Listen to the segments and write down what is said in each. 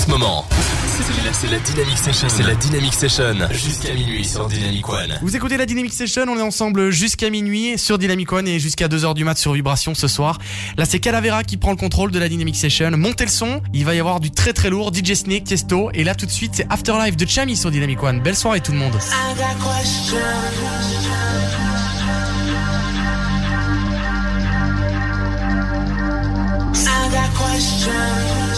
ce moment. C'est la, c'est la Dynamic Session. C'est la Dynamic Session. Jusqu'à minuit sur Dynamic One. Vous écoutez la Dynamic Session, on est ensemble jusqu'à minuit sur Dynamic One et jusqu'à 2h du mat sur Vibration ce soir. Là c'est Calavera qui prend le contrôle de la Dynamic Session. Montez le son, il va y avoir du très très lourd, DJ Snake, Tiesto et là tout de suite c'est Afterlife de Chami sur Dynamic One. Belle soirée tout le monde. I got questions. I got questions.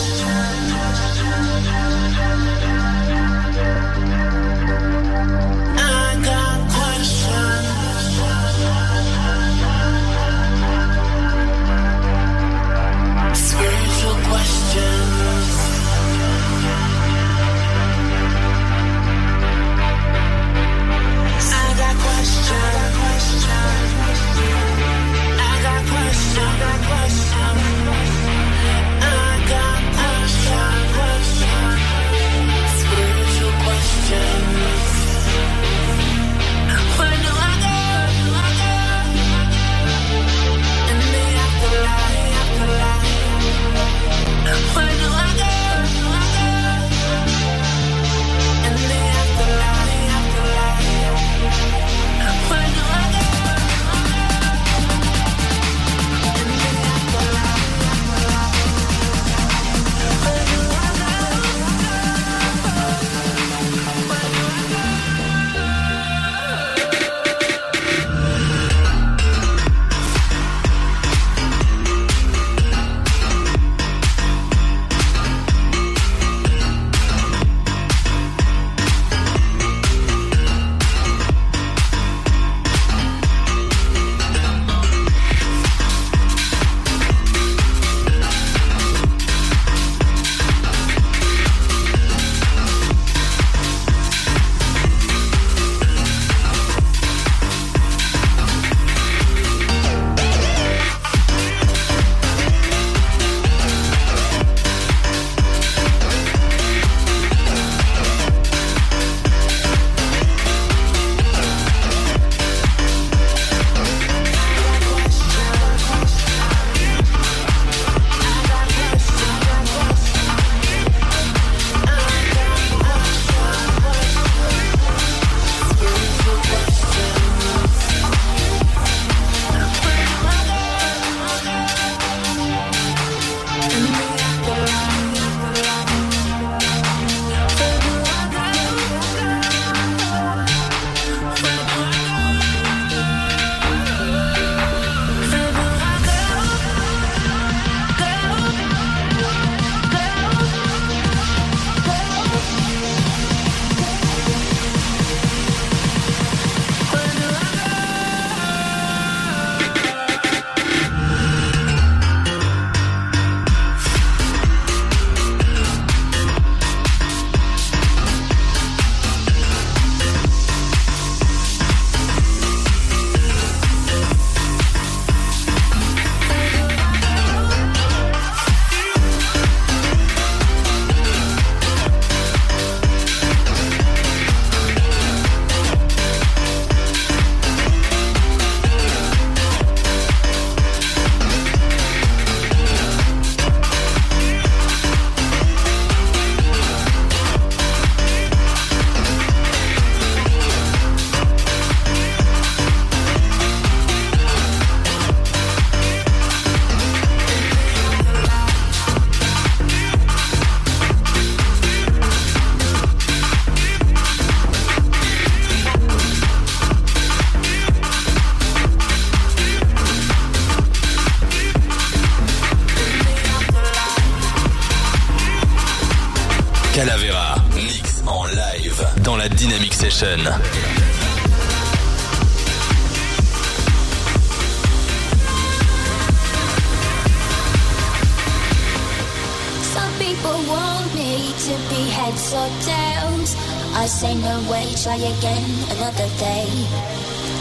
I say no way, try again another day.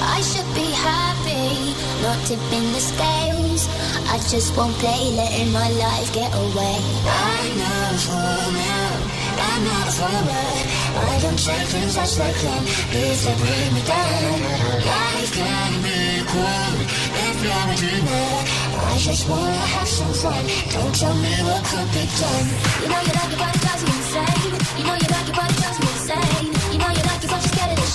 I should be happy, not tipping the scales. I just won't play, letting my life get away. I'm not now, I'm not for. I don't take things as they come, if they bring me down. Life can be cruel if you're a dreamer. I just wanna have some fun. Don't tell me what could be done. You know you love me, gotta cause you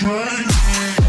you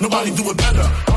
Nobody do it better.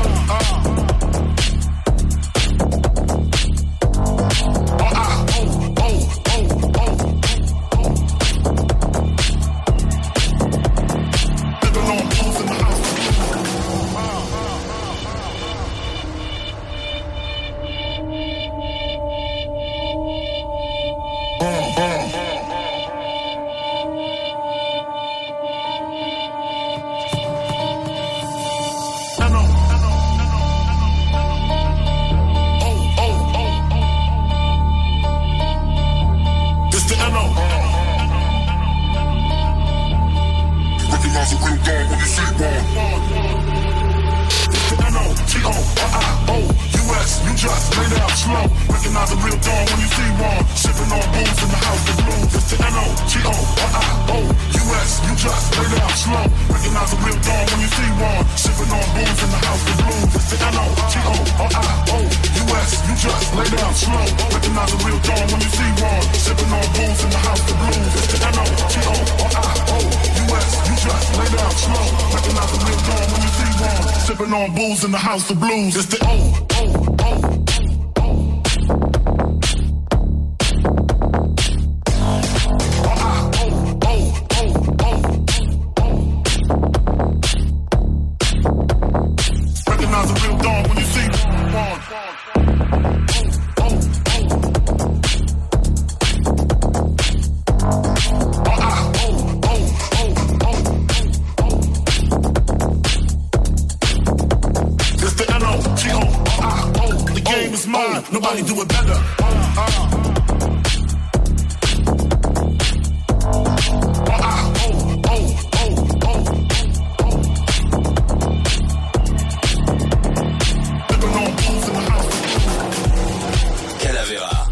game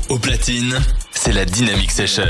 Au platine, c'est la Dynamic Session.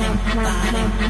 bottom, bottom.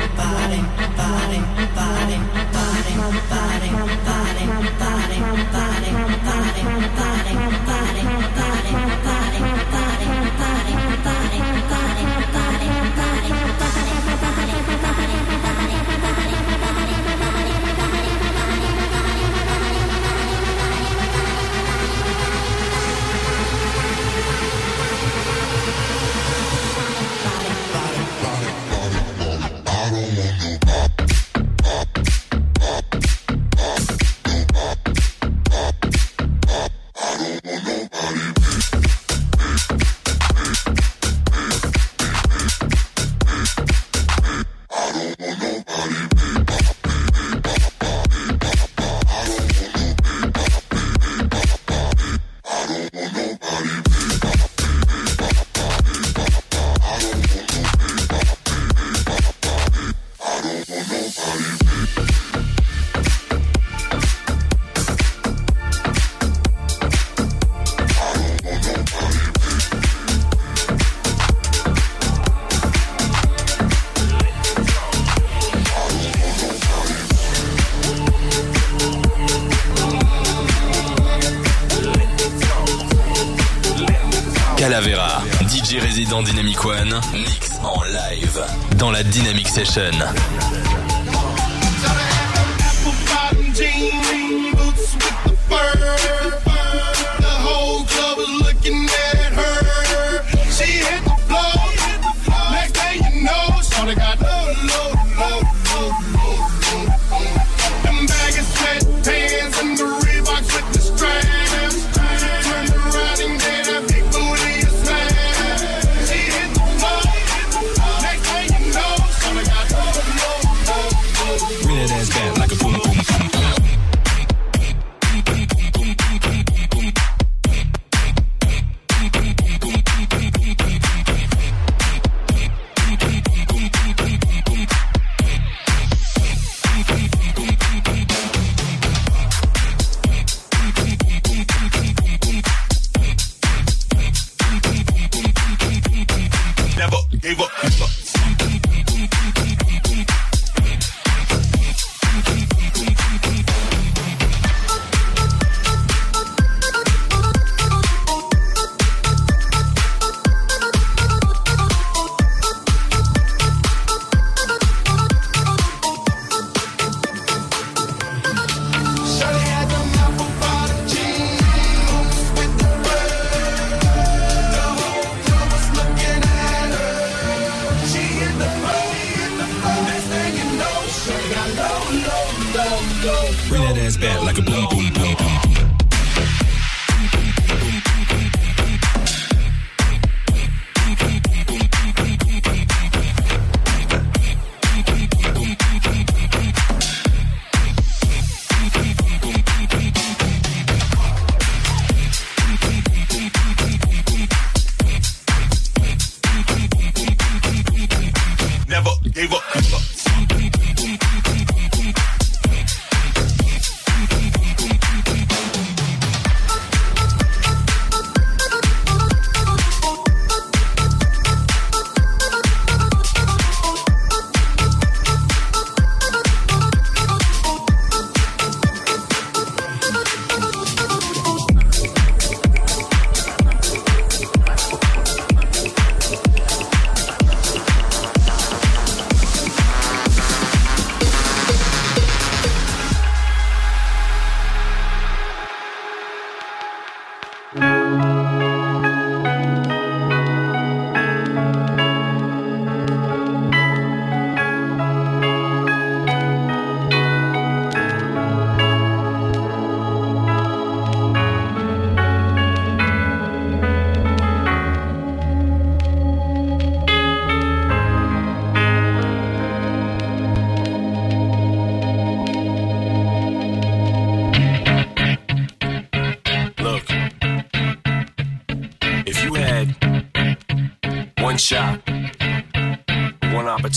dans Dynamic One, mix en live dans la Dynamic Session.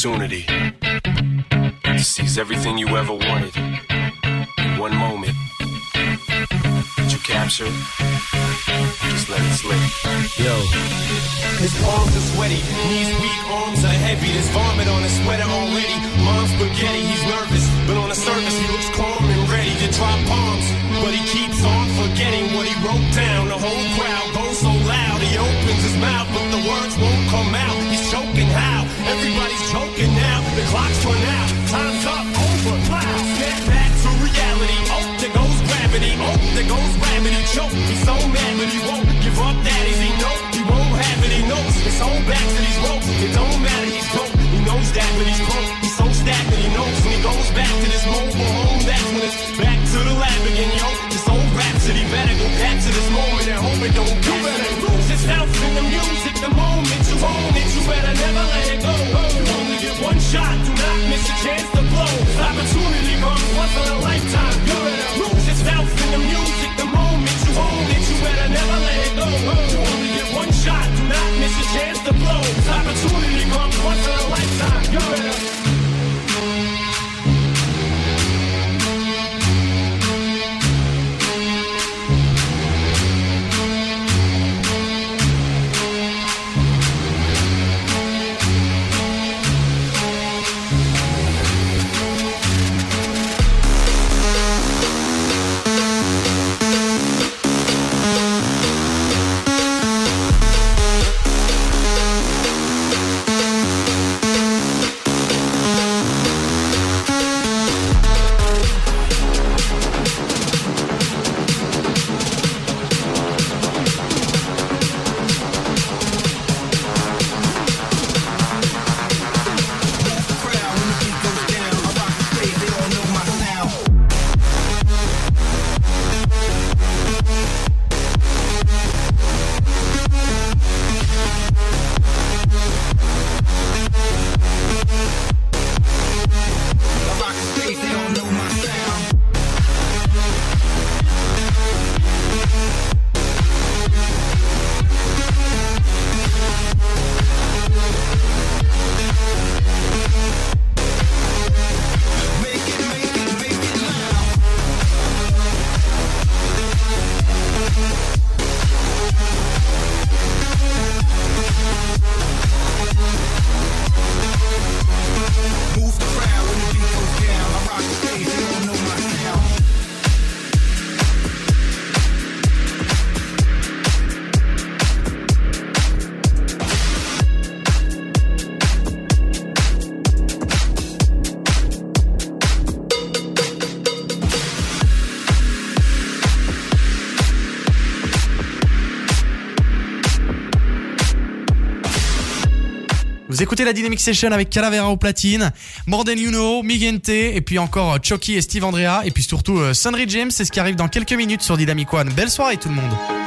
opportunity. écouter la Dynamic Session avec Calavera au platine, More Than You Know, Migente, et puis encore euh, Chucky et Steve Andrea, et puis surtout euh, Sunry James, c'est ce qui arrive dans quelques minutes sur Dynamic One. Belle soirée tout le monde.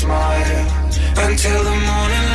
smile until the morning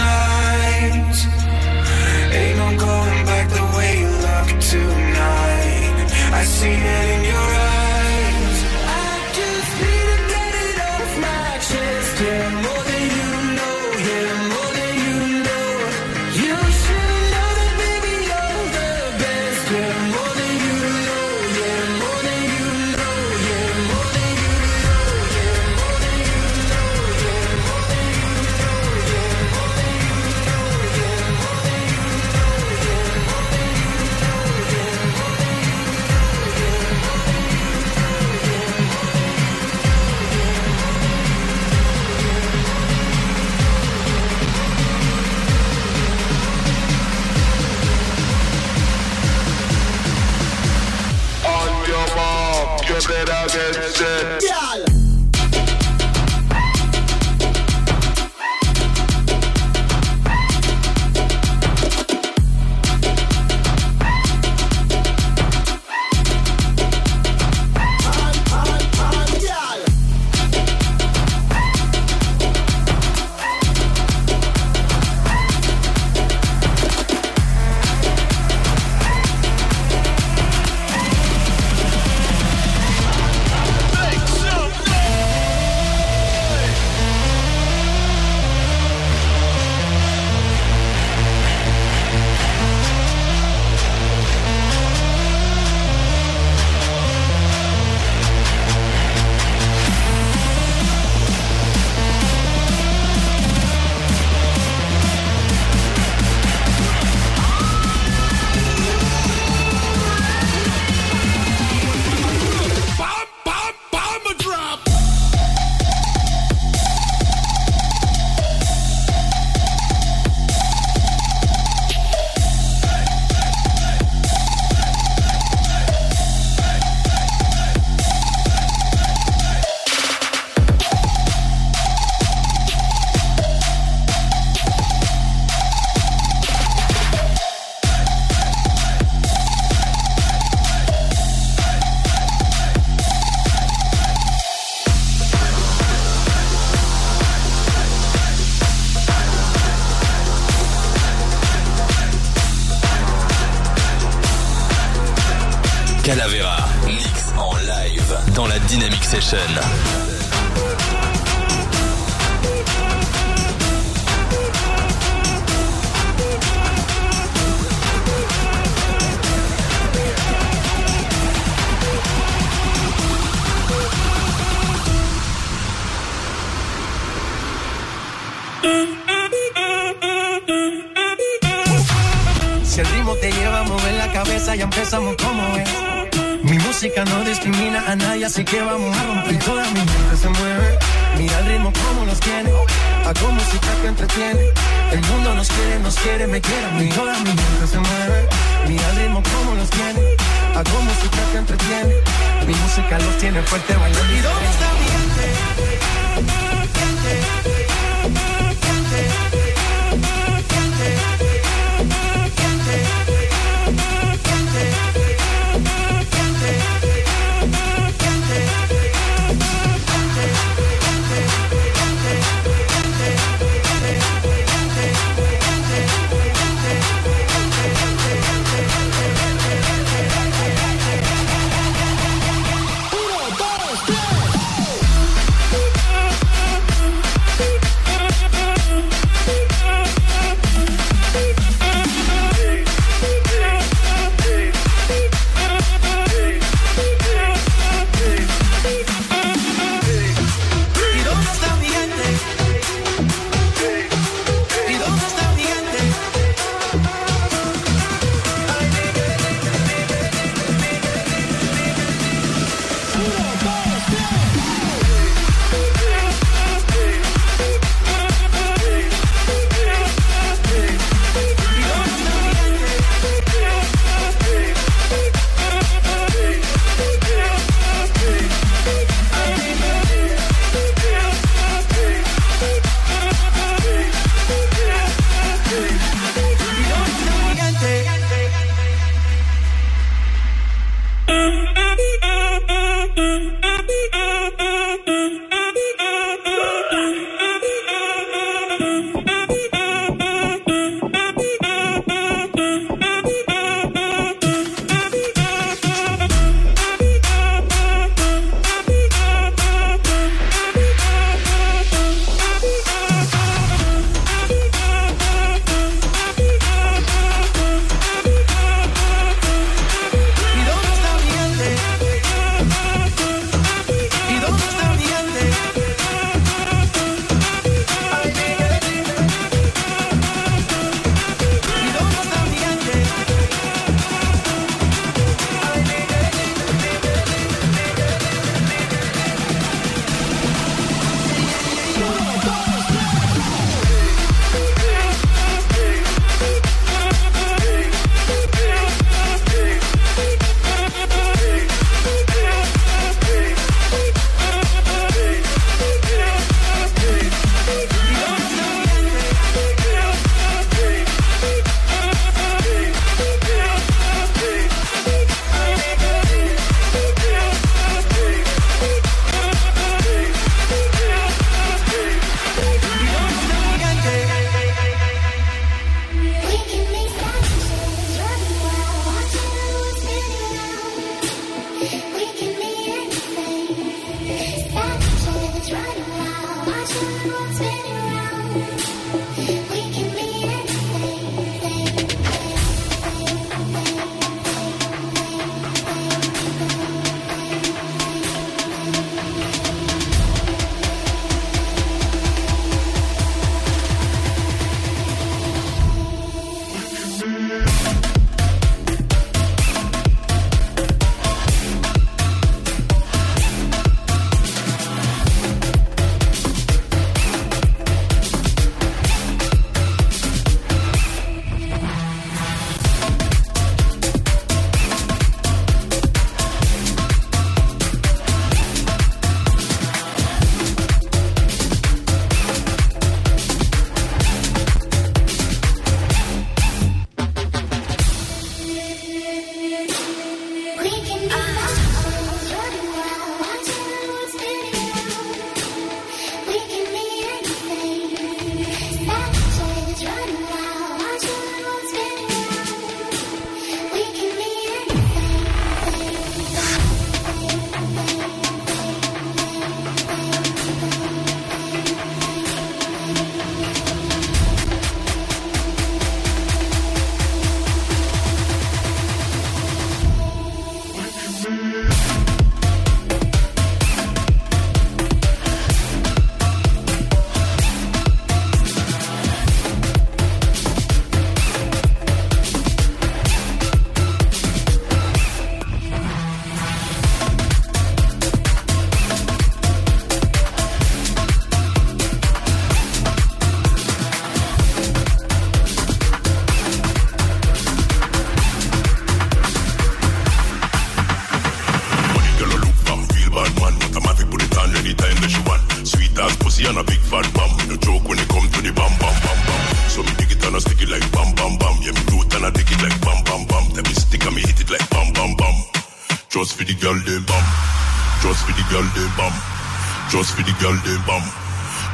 girl them bam.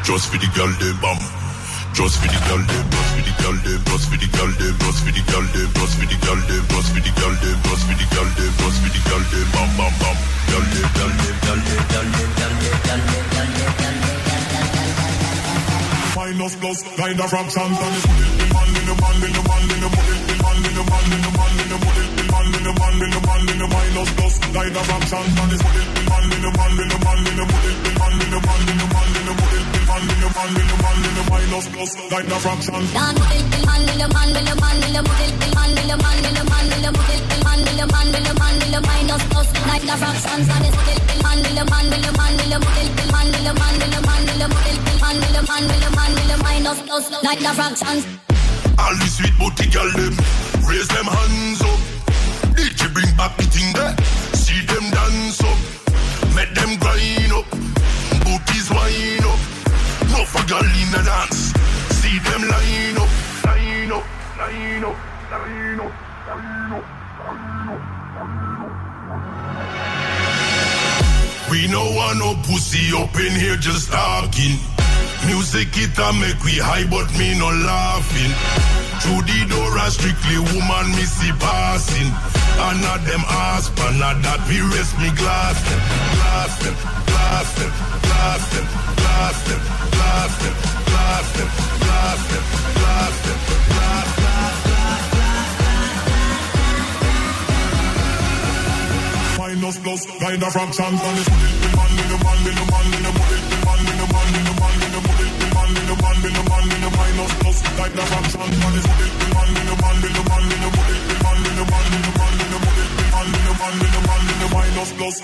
Just for the girl them bam. Just for the girl them, just for the girl them, just for the girl them, just for the girl them, just for the girl them, just for the girl them, just for the girl them, just for the girl them, bam bam bam. Girl them, girl them, girl them, girl them, girl them, girl them, girl them, girl them. Minus plus, kind of fractions up, line up. We no want no pussy up in here just talking. Music it a make we high, but me no laughing. Through the door, a strictly woman me see passing. And not them ass, but not that we rest me glass them, glass them, glass them, glass them, glass them, glass them, glass them, glass them, glass them, plus, rider from Chan. Man, the bullet, the man, the man, the man, the bullet, the man, the man, the man, the bullet, the man, the man, the man, the minus plus, rider from Chan. Man, the bullet, the man, the man, the man, the the man, the man, the man, the bullet, the man, the man, the man, the minus plus,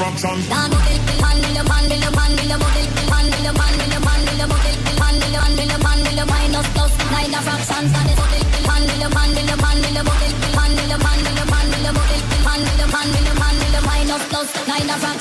from Man, the the man, the man, the man, the the man, the man, the man, the the man, the man, the man, the minus plus, rider from Chan. Man, the bullet, the man, the man, the man, the bullet, Nine of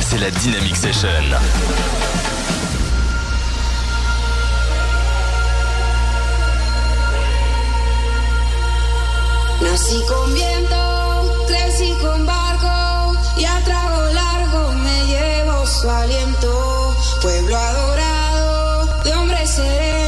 c'est la Dynamic Session. Nací con viento, crecí con barco y a trago largo me llevo su aliento. Pueblo adorado, de hombre sereno,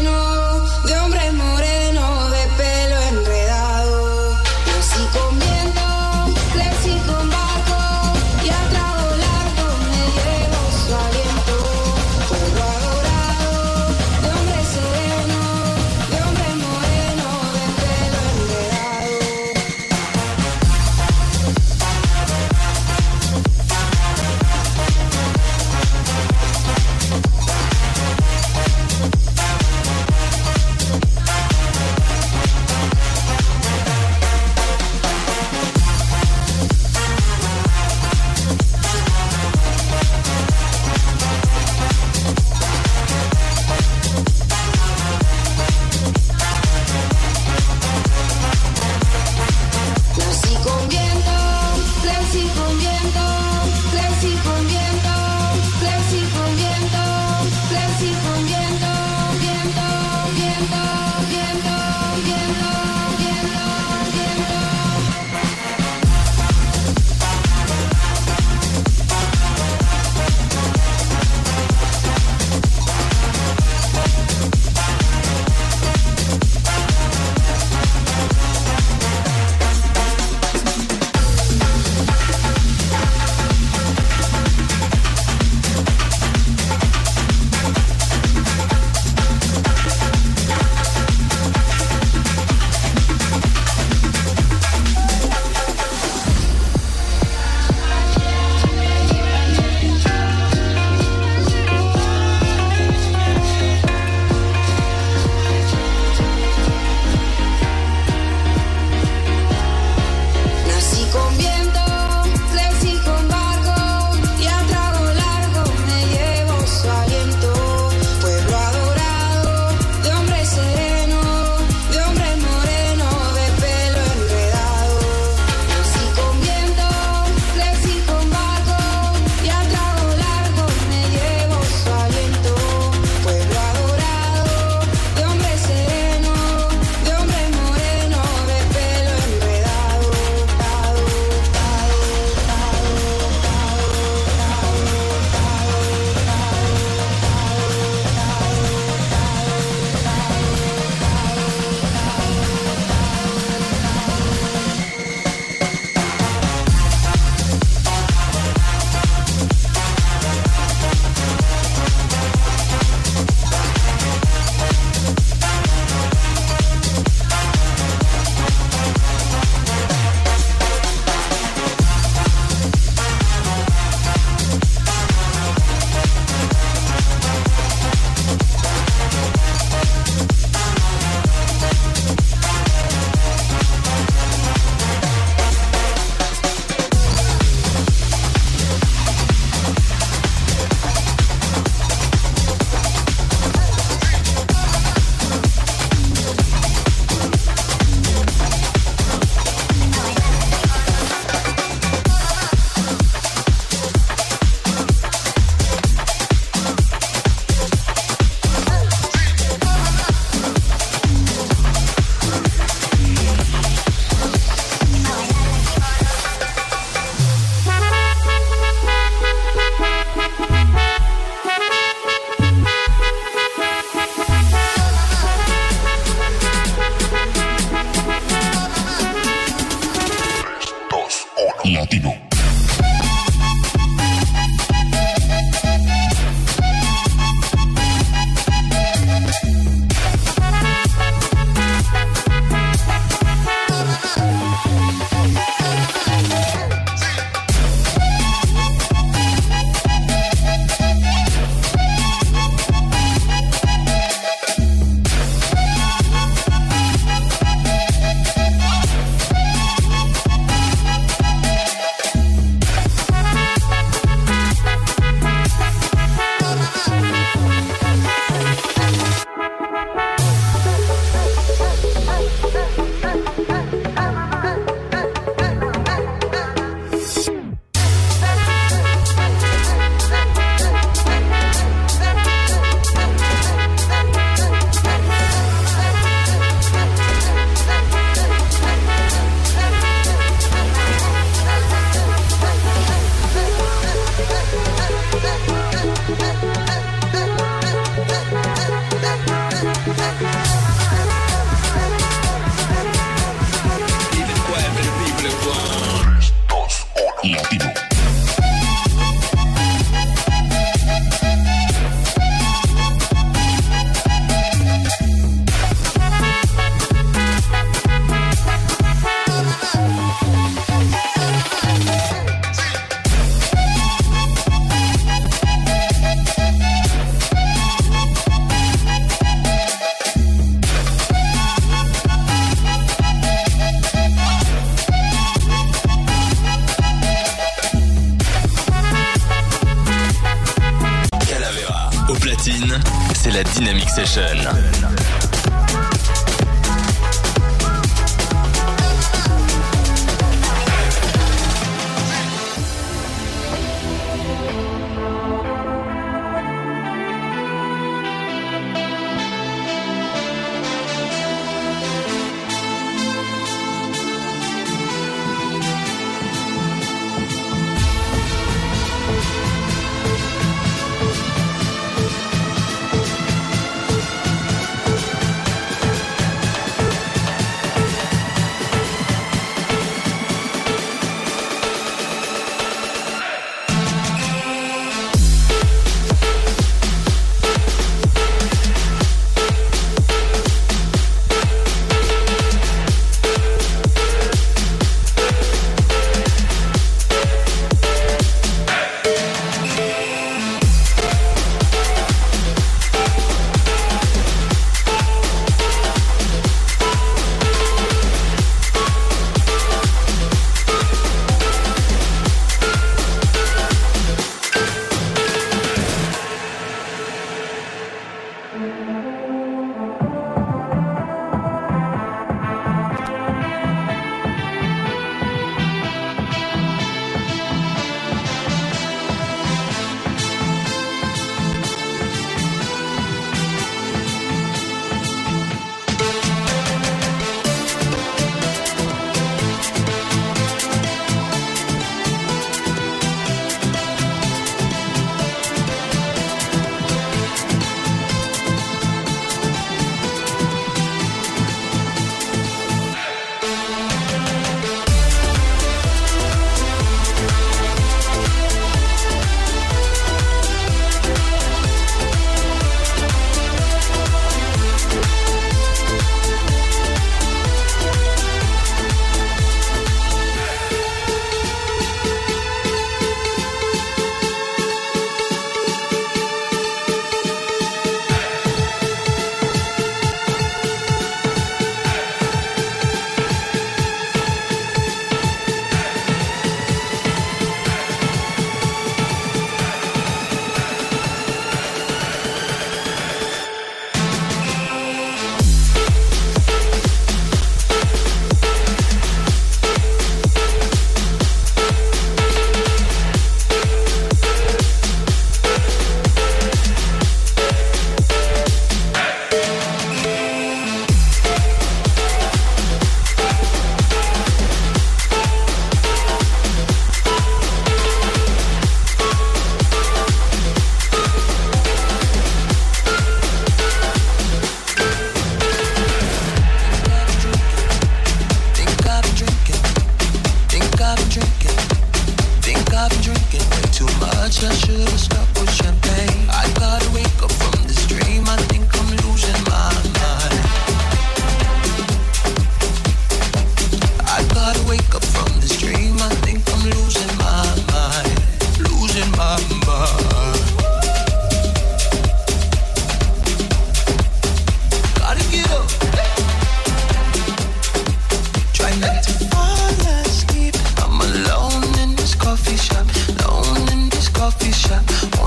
Session.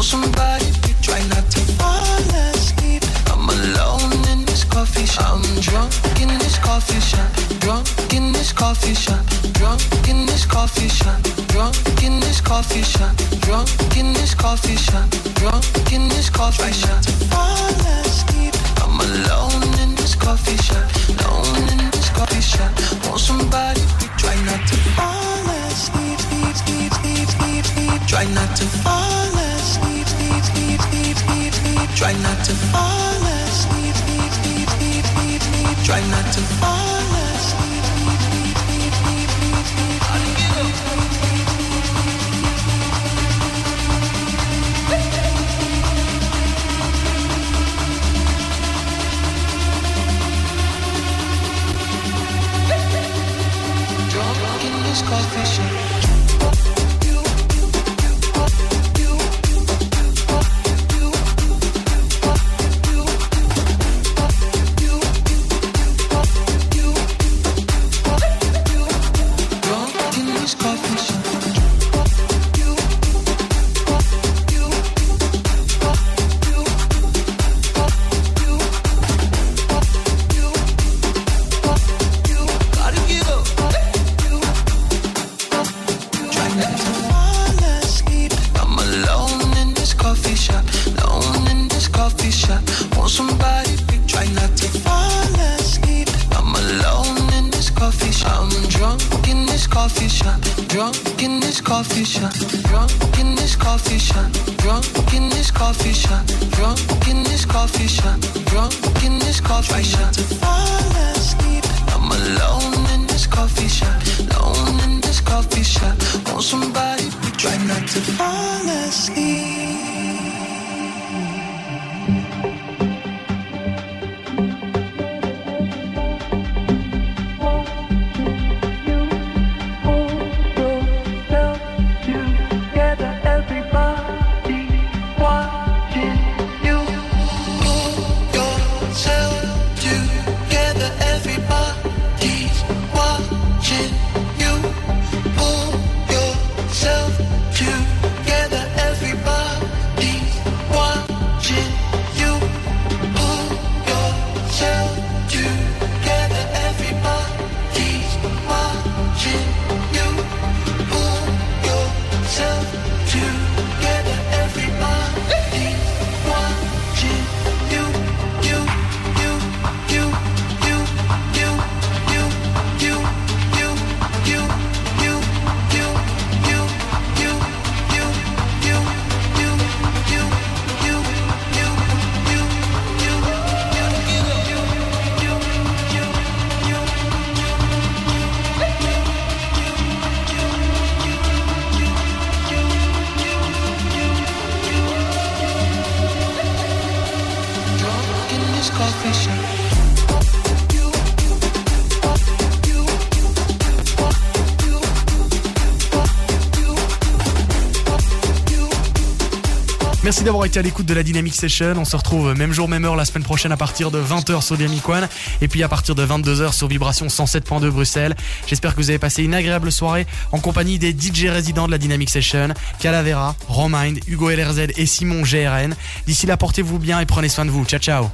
somebody try not to fall asleep? I'm alone in this coffee shop. I'm drunk in this coffee shop. Drunk in this coffee shop. Drunk in this coffee shop. Drunk in this coffee shop. Drunk in this coffee shop. Drunk in this coffee shop. Somebody to try not to fall asleep. Merci d'avoir été à l'écoute de la Dynamic Session. On se retrouve même jour, même heure la semaine prochaine à partir de 20h sur Dynamic One et puis à partir de 22h sur Vibration 107.2 Bruxelles. J'espère que vous avez passé une agréable soirée en compagnie des DJ résidents de la Dynamic Session, Calavera, Romind, Hugo LRZ et Simon GRN. D'ici là, portez-vous bien et prenez soin de vous. Ciao, ciao.